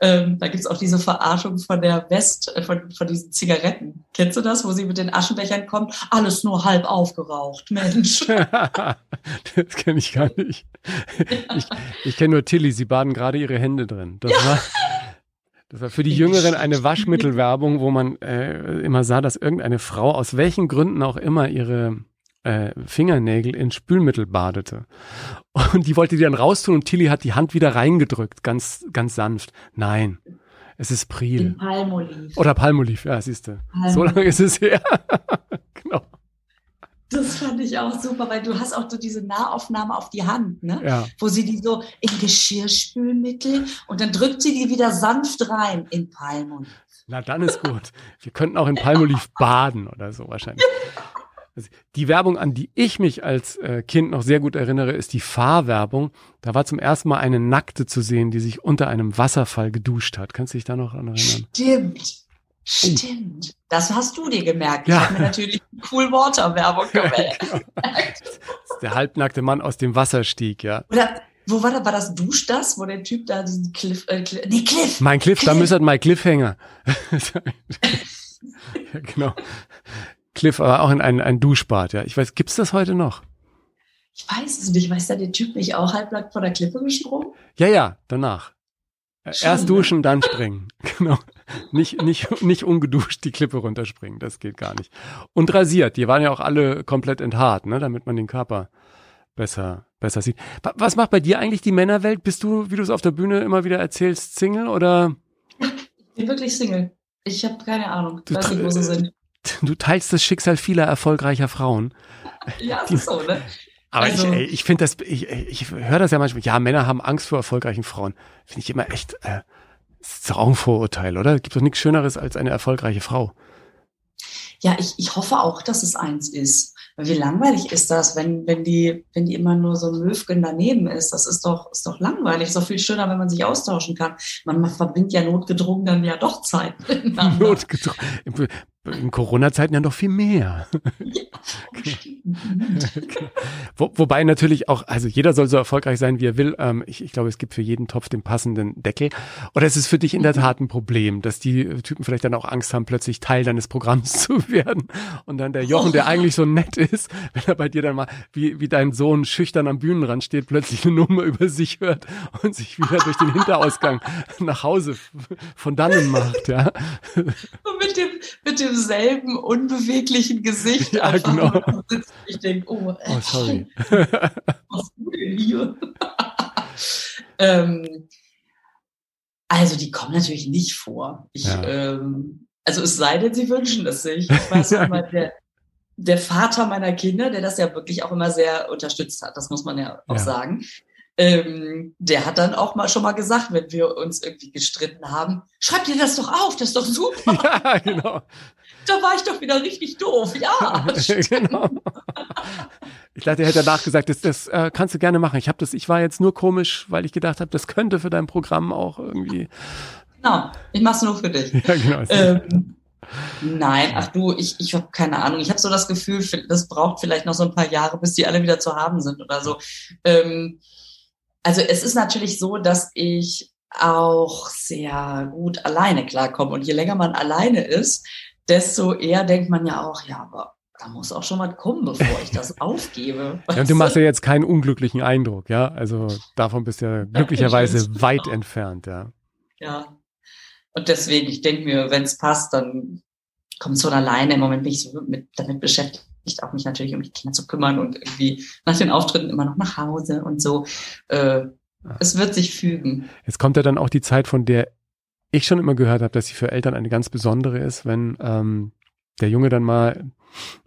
Ähm, da gibt's auch diese Verarschung von der West, äh, von, von diesen Zigaretten. Kennst du das, wo sie mit den Aschenbechern kommt? Alles nur halb aufgeraucht, Mensch. das kenne ich gar nicht ich, ich kenne nur Tilly, sie baden gerade ihre Hände drin. Das, ja. war, das war für die Jüngeren eine Waschmittelwerbung, wo man äh, immer sah, dass irgendeine Frau aus welchen Gründen auch immer ihre äh, Fingernägel in Spülmittel badete. Und die wollte die dann raustun und Tilly hat die Hand wieder reingedrückt, ganz, ganz sanft. Nein. Es ist Priel. Palmoliv. Oder Palmoliv, ja, siehst du. So lange ist es her. genau. Das fand ich auch super, weil du hast auch so diese Nahaufnahme auf die Hand, ne? Ja. Wo sie die so in Geschirrspülmittel und dann drückt sie die wieder sanft rein in Palmoliv. Na, dann ist gut. Wir könnten auch in Palmoliv baden oder so wahrscheinlich. Also die Werbung, an die ich mich als äh, Kind noch sehr gut erinnere, ist die Fahrwerbung. Da war zum ersten Mal eine Nackte zu sehen, die sich unter einem Wasserfall geduscht hat. Kannst du dich da noch an erinnern? Stimmt. Stimmt. Das hast du dir gemerkt. Ja. Ich habe mir natürlich Cool Water Werbung gemerkt. Genau. Der halbnackte Mann aus dem Wasser stieg, ja. Oder wo war das? War das Dusch das, wo der Typ da diesen Cliff, äh, Cliff nee, Cliff. Mein Cliff, da Cliff. müsste mein Cliffhanger. ja, genau. Cliff, aber auch in ein, ein Duschbad, ja. Ich weiß, gibt's das heute noch? Ich weiß es nicht. Weiß da der Typ nicht auch halbnackt von der Klippe gesprungen? Ja, ja, danach. Äh, Schon, Erst ne? duschen, dann springen. Genau. Nicht, nicht, nicht ungeduscht die Klippe runterspringen. Das geht gar nicht. Und rasiert. Die waren ja auch alle komplett enthaart, ne, damit man den Körper besser, besser sieht. Wa- Was macht bei dir eigentlich die Männerwelt? Bist du, wie du es auf der Bühne immer wieder erzählst, Single oder Ich bin wirklich Single. Ich habe keine Ahnung. Du nicht, wo tr- sie sind. du teilst das Schicksal vieler erfolgreicher Frauen? Ja, das ist so, ne? Aber Also- ich, ey, ich finde das, ich, ich höre das ja manchmal, ja, Männer haben Angst vor erfolgreichen Frauen. Finde ich immer echt, äh, ist doch auch ein Vorurteil, oder? Gibt doch nichts Schöneres als eine erfolgreiche Frau. Ja, ich, ich hoffe auch, dass es eins ist. Wie langweilig ist das, wenn, wenn die, wenn die immer nur so ein Möfgen daneben ist? Das ist doch, ist doch langweilig. Ist doch viel schöner, wenn man sich austauschen kann. Man, man verbringt ja notgedrungen dann ja doch Zeit. Notgedrungen. In, Corona-Zeiten ja noch viel mehr. Wo, wobei natürlich auch, also jeder soll so erfolgreich sein, wie er will. Ähm, ich, ich glaube, es gibt für jeden Topf den passenden Deckel. Oder es ist für dich in der Tat ein Problem, dass die Typen vielleicht dann auch Angst haben, plötzlich Teil deines Programms zu werden. Und dann der Jochen, der eigentlich so nett ist, wenn er bei dir dann mal, wie, wie dein Sohn schüchtern am Bühnenrand steht, plötzlich eine Nummer über sich hört und sich wieder durch den Hinterausgang nach Hause von dannen macht, ja. Und mit dem, mit demselben unbeweglichen Gesicht. Ja, einfach genau. sitzt. Ich denke, oh, Oh, sorry. was du denn hier? ähm, also die kommen natürlich nicht vor. Ich, Ja. ähm, also es sei denn, sie wünschen es sich. Ich weiß mal, der, der Vater meiner Kinder, der das ja wirklich auch immer sehr unterstützt hat, das muss man ja auch Ja. sagen. Ähm, der hat dann auch mal schon mal gesagt, wenn wir uns irgendwie gestritten haben, schreib dir das doch auf, das ist doch super. ja, genau. Da war ich doch wieder richtig doof. Ja, stimmt. genau. Ich dachte, er hätte danach gesagt, das, das äh, kannst du gerne machen. Ich habe das, ich war jetzt nur komisch, weil ich gedacht habe, das könnte für dein Programm auch irgendwie. genau. Ich mach's nur für dich. Ja, genau. Ähm, nein, ach du, ich, ich habe keine Ahnung. Ich habe so das Gefühl, das braucht vielleicht noch so ein paar Jahre, bis die alle wieder zu haben sind oder so. Ähm, also es ist natürlich so, dass ich auch sehr gut alleine klarkomme. Und je länger man alleine ist, desto eher denkt man ja auch, ja, aber da muss auch schon was kommen, bevor ich das aufgebe. Ja, und du machst ja jetzt keinen unglücklichen Eindruck, ja. Also davon bist du ja glücklicherweise stimmt. weit entfernt, ja. Ja. Und deswegen, ich denke mir, wenn es passt, dann kommt es von alleine. Im Moment bin ich so mit, damit beschäftigt, auch mich natürlich um die Kinder zu kümmern und irgendwie nach den Auftritten immer noch nach Hause und so. Äh, es wird sich fügen. Jetzt kommt ja dann auch die Zeit, von der ich schon immer gehört habe, dass sie für Eltern eine ganz besondere ist, wenn ähm, der Junge dann mal ein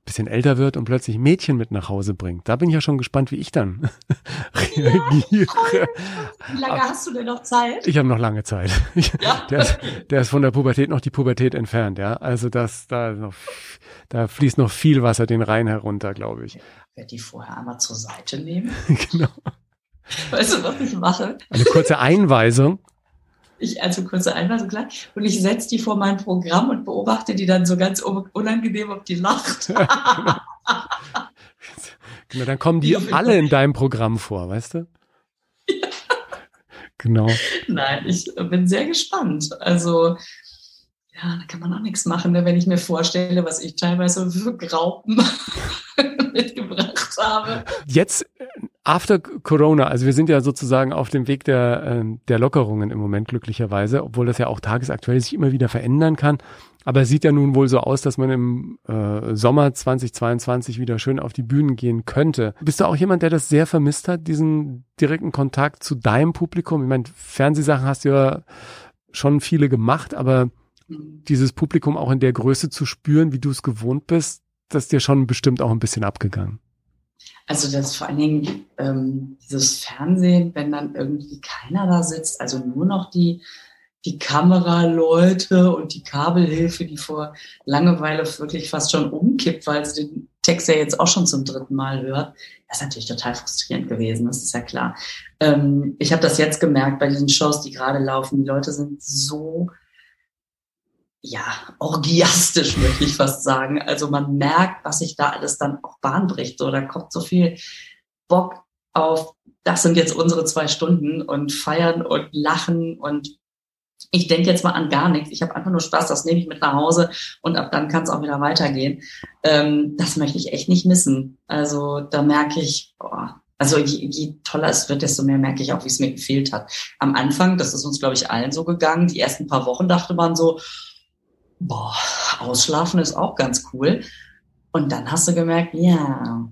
bisschen älter wird und plötzlich Mädchen mit nach Hause bringt. Da bin ich ja schon gespannt, wie ich dann reagiere. Wie lange hast du denn noch Zeit? Ich habe noch lange Zeit. Ja. der, ist, der ist von der Pubertät noch die Pubertät entfernt, ja. Also das, da noch, da fließt noch viel Wasser den Rhein herunter, glaube ich. Ich werde die vorher einmal zur Seite nehmen. genau. Weißt du, was ich mache? Eine kurze Einweisung. Ich, also kurze Einweisung gleich. Und ich setze die vor mein Programm und beobachte die dann so ganz un- unangenehm, ob die lacht. Genau, dann kommen die alle in deinem Programm vor, weißt du? Genau. Nein, ich bin sehr gespannt. Also, ja, da kann man auch nichts machen, ne? wenn ich mir vorstelle, was ich teilweise für Graupen mitgebracht habe. Jetzt, äh, after Corona, also wir sind ja sozusagen auf dem Weg der, ähm, der Lockerungen im Moment glücklicherweise, obwohl das ja auch tagesaktuell sich immer wieder verändern kann. Aber es sieht ja nun wohl so aus, dass man im äh, Sommer 2022 wieder schön auf die Bühnen gehen könnte. Bist du auch jemand, der das sehr vermisst hat, diesen direkten Kontakt zu deinem Publikum? Ich meine, Fernsehsachen hast du ja schon viele gemacht, aber dieses Publikum auch in der Größe zu spüren, wie du es gewohnt bist, das ist dir schon bestimmt auch ein bisschen abgegangen. Also das vor allen Dingen ähm, dieses Fernsehen, wenn dann irgendwie keiner da sitzt, also nur noch die, die Kameraleute und die Kabelhilfe, die vor Langeweile wirklich fast schon umkippt, weil sie den Text ja jetzt auch schon zum dritten Mal hört, das ist natürlich total frustrierend gewesen, das ist ja klar. Ähm, ich habe das jetzt gemerkt bei diesen Shows, die gerade laufen. Die Leute sind so ja, orgiastisch, möchte ich fast sagen. Also man merkt, was sich da alles dann auch Bahn bricht. So, da kommt so viel Bock auf, das sind jetzt unsere zwei Stunden und feiern und lachen und ich denke jetzt mal an gar nichts. Ich habe einfach nur Spaß, das nehme ich mit nach Hause und ab dann kann es auch wieder weitergehen. Ähm, das möchte ich echt nicht missen. Also da merke ich, boah, also je, je toller es wird, desto mehr merke ich auch, wie es mir gefehlt hat. Am Anfang, das ist uns, glaube ich, allen so gegangen, die ersten paar Wochen dachte man so, boah, ausschlafen ist auch ganz cool. Und dann hast du gemerkt, ja,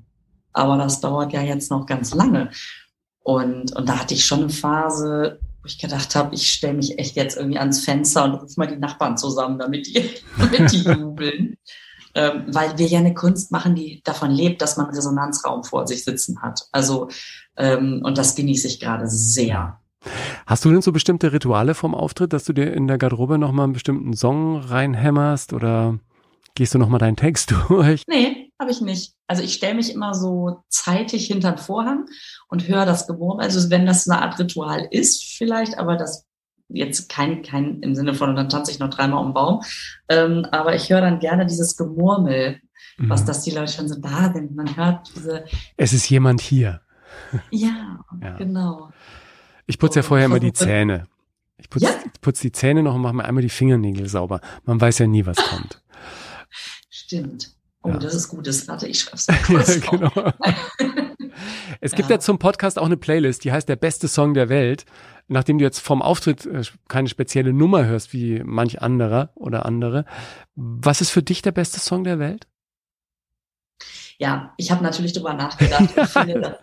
aber das dauert ja jetzt noch ganz lange. Und, und da hatte ich schon eine Phase, wo ich gedacht habe, ich stelle mich echt jetzt irgendwie ans Fenster und rufe mal die Nachbarn zusammen, damit die, damit die jubeln. Ähm, weil wir ja eine Kunst machen, die davon lebt, dass man Resonanzraum vor sich sitzen hat. Also, ähm, und das genieße ich gerade sehr. Hast du denn so bestimmte Rituale vom Auftritt, dass du dir in der Garderobe nochmal einen bestimmten Song reinhämmerst oder gehst du nochmal deinen Text durch? Nee, habe ich nicht. Also ich stelle mich immer so zeitig hinter den Vorhang und höre das Gemurmel. Also wenn das eine Art Ritual ist, vielleicht, aber das jetzt kein, kein im Sinne von, dann tanze ich noch dreimal um den Baum. Ähm, aber ich höre dann gerne dieses Gemurmel, mhm. was das die Leute schon so da sind. Man hört diese. Es ist jemand hier. Ja, ja. genau. Ich putze ja vorher immer die Zähne. Ich putze ja? putz die Zähne noch und mache mir einmal die Fingernägel sauber. Man weiß ja nie, was kommt. Stimmt. Oh, ja. das ist gut. Das warte, ich schreibe es ja, genau. Es gibt ja. ja zum Podcast auch eine Playlist, die heißt der beste Song der Welt. Nachdem du jetzt vom Auftritt äh, keine spezielle Nummer hörst wie manch anderer oder andere, was ist für dich der beste Song der Welt? Ja, ich habe natürlich drüber nachgedacht. Ich finde,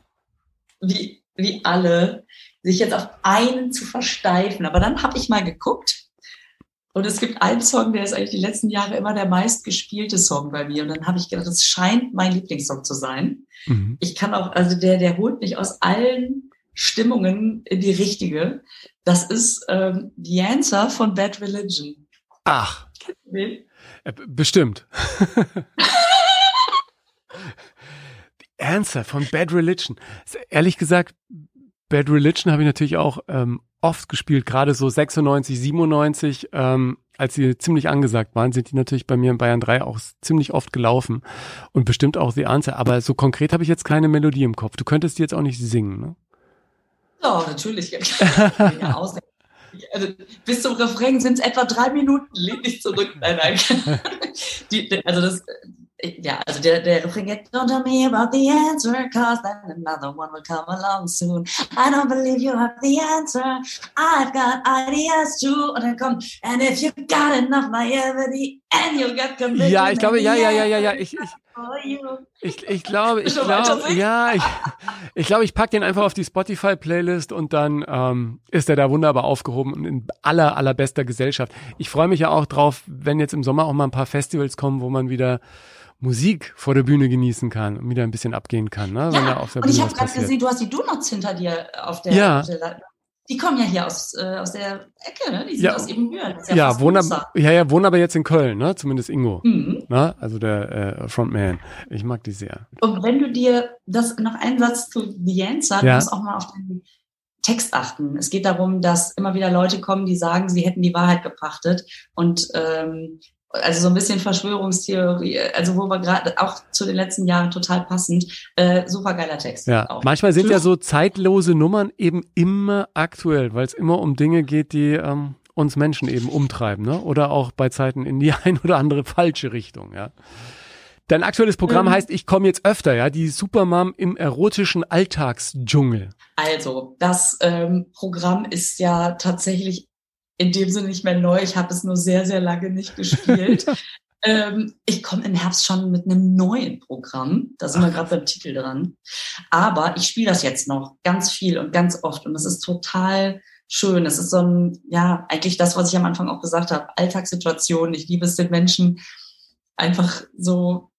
wie, wie alle, sich jetzt auf einen zu versteifen. Aber dann habe ich mal geguckt und es gibt einen Song, der ist eigentlich die letzten Jahre immer der meistgespielte Song bei mir. Und dann habe ich gedacht, das scheint mein Lieblingssong zu sein. Mhm. Ich kann auch, also der, der holt mich aus allen Stimmungen in die richtige. Das ist ähm, The Answer von Bad Religion. Ach. Äh, bestimmt. Answer von Bad Religion. Ehrlich gesagt, Bad Religion habe ich natürlich auch ähm, oft gespielt, gerade so 96, 97, ähm, als sie ziemlich angesagt waren, sind die natürlich bei mir in Bayern 3 auch ziemlich oft gelaufen und bestimmt auch The Answer. Aber so konkret habe ich jetzt keine Melodie im Kopf. Du könntest die jetzt auch nicht singen, ne? Ja, natürlich. ja, also, bis zum Refrain sind es etwa drei Minuten. Lehn dich zurück. Nein, nein. Die, also das, ja, also der, der Refrain geht, don't tell me about the answer, cause then another one will come along soon. I don't believe you have the answer, I've got ideas too. Und dann kommt, and if you got enough naivety, and you got conviction. Ja, ich glaube, ja, ja, ja, ja, ja, ich, ich, ich, ich glaube, ich glaube, ja, ich, ich glaube, ich pack den einfach auf die Spotify-Playlist und dann ähm, ist er da wunderbar aufgehoben und in aller, allerbester Gesellschaft. Ich freue mich ja auch drauf, wenn jetzt im Sommer auch mal ein paar Festivals kommen, wo man wieder Musik vor der Bühne genießen kann und wieder ein bisschen abgehen kann. Ne? Ja, und ich habe gerade gesehen, du hast die Donuts hinter dir auf der, ja. Auf der die kommen ja hier aus, äh, aus der Ecke, ne? Die sind ja. aus Ebenbüren. Ja, ja, wohnen ab, ja, ja, wohnen aber jetzt in Köln, ne? Zumindest Ingo. Mhm. Ne? Also der äh, Frontman. Ich mag die sehr. Und wenn du dir das noch einen Satz zu The Answer, ja. du musst auch mal auf den Text achten. Es geht darum, dass immer wieder Leute kommen, die sagen, sie hätten die Wahrheit gepachtet und ähm, also so ein bisschen Verschwörungstheorie, also wo wir gerade auch zu den letzten Jahren total passend, äh, super geiler Text. Ja, auch. manchmal sind ja so zeitlose Nummern eben immer aktuell, weil es immer um Dinge geht, die ähm, uns Menschen eben umtreiben, ne? Oder auch bei Zeiten in die ein oder andere falsche Richtung, ja. Dein aktuelles Programm mhm. heißt Ich komme jetzt öfter, ja, die Supermom im erotischen Alltagsdschungel. Also, das ähm, Programm ist ja tatsächlich in dem Sinne nicht mehr neu. Ich habe es nur sehr, sehr lange nicht gespielt. ähm, ich komme im Herbst schon mit einem neuen Programm. Da sind wir gerade beim Titel dran. Aber ich spiele das jetzt noch ganz viel und ganz oft. Und es ist total schön. Es ist so ein, ja, eigentlich das, was ich am Anfang auch gesagt habe. Alltagssituation. Ich liebe es den Menschen einfach so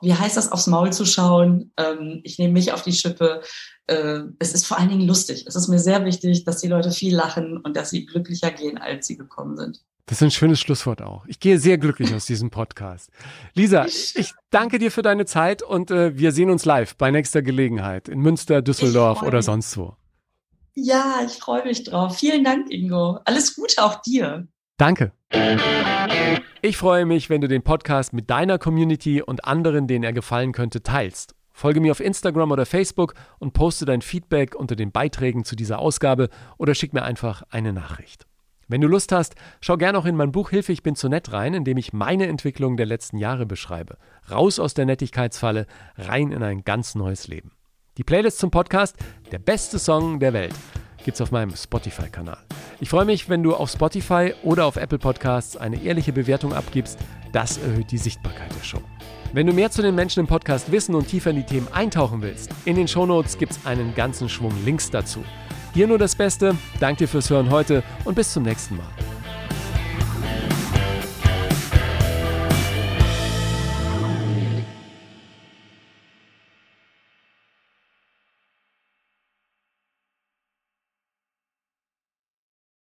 wie heißt das, aufs Maul zu schauen. Ähm, ich nehme mich auf die Schippe. Äh, es ist vor allen Dingen lustig. Es ist mir sehr wichtig, dass die Leute viel lachen und dass sie glücklicher gehen, als sie gekommen sind. Das ist ein schönes Schlusswort auch. Ich gehe sehr glücklich aus diesem Podcast. Lisa, ich danke dir für deine Zeit und äh, wir sehen uns live bei nächster Gelegenheit in Münster, Düsseldorf oder sonst wo. Ja, ich freue mich drauf. Vielen Dank, Ingo. Alles Gute auch dir. Danke. Ich freue mich, wenn du den Podcast mit deiner Community und anderen, denen er gefallen könnte, teilst. Folge mir auf Instagram oder Facebook und poste dein Feedback unter den Beiträgen zu dieser Ausgabe oder schick mir einfach eine Nachricht. Wenn du Lust hast, schau gerne auch in mein Buch Hilfe, ich bin zu nett rein, in dem ich meine Entwicklung der letzten Jahre beschreibe. Raus aus der Nettigkeitsfalle, rein in ein ganz neues Leben. Die Playlist zum Podcast, der beste Song der Welt, gibt's auf meinem Spotify-Kanal. Ich freue mich, wenn du auf Spotify oder auf Apple Podcasts eine ehrliche Bewertung abgibst. Das erhöht die Sichtbarkeit der Show. Wenn du mehr zu den Menschen im Podcast wissen und tiefer in die Themen eintauchen willst, in den Shownotes gibt's einen ganzen Schwung Links dazu. Hier nur das Beste. Danke dir fürs Hören heute und bis zum nächsten Mal.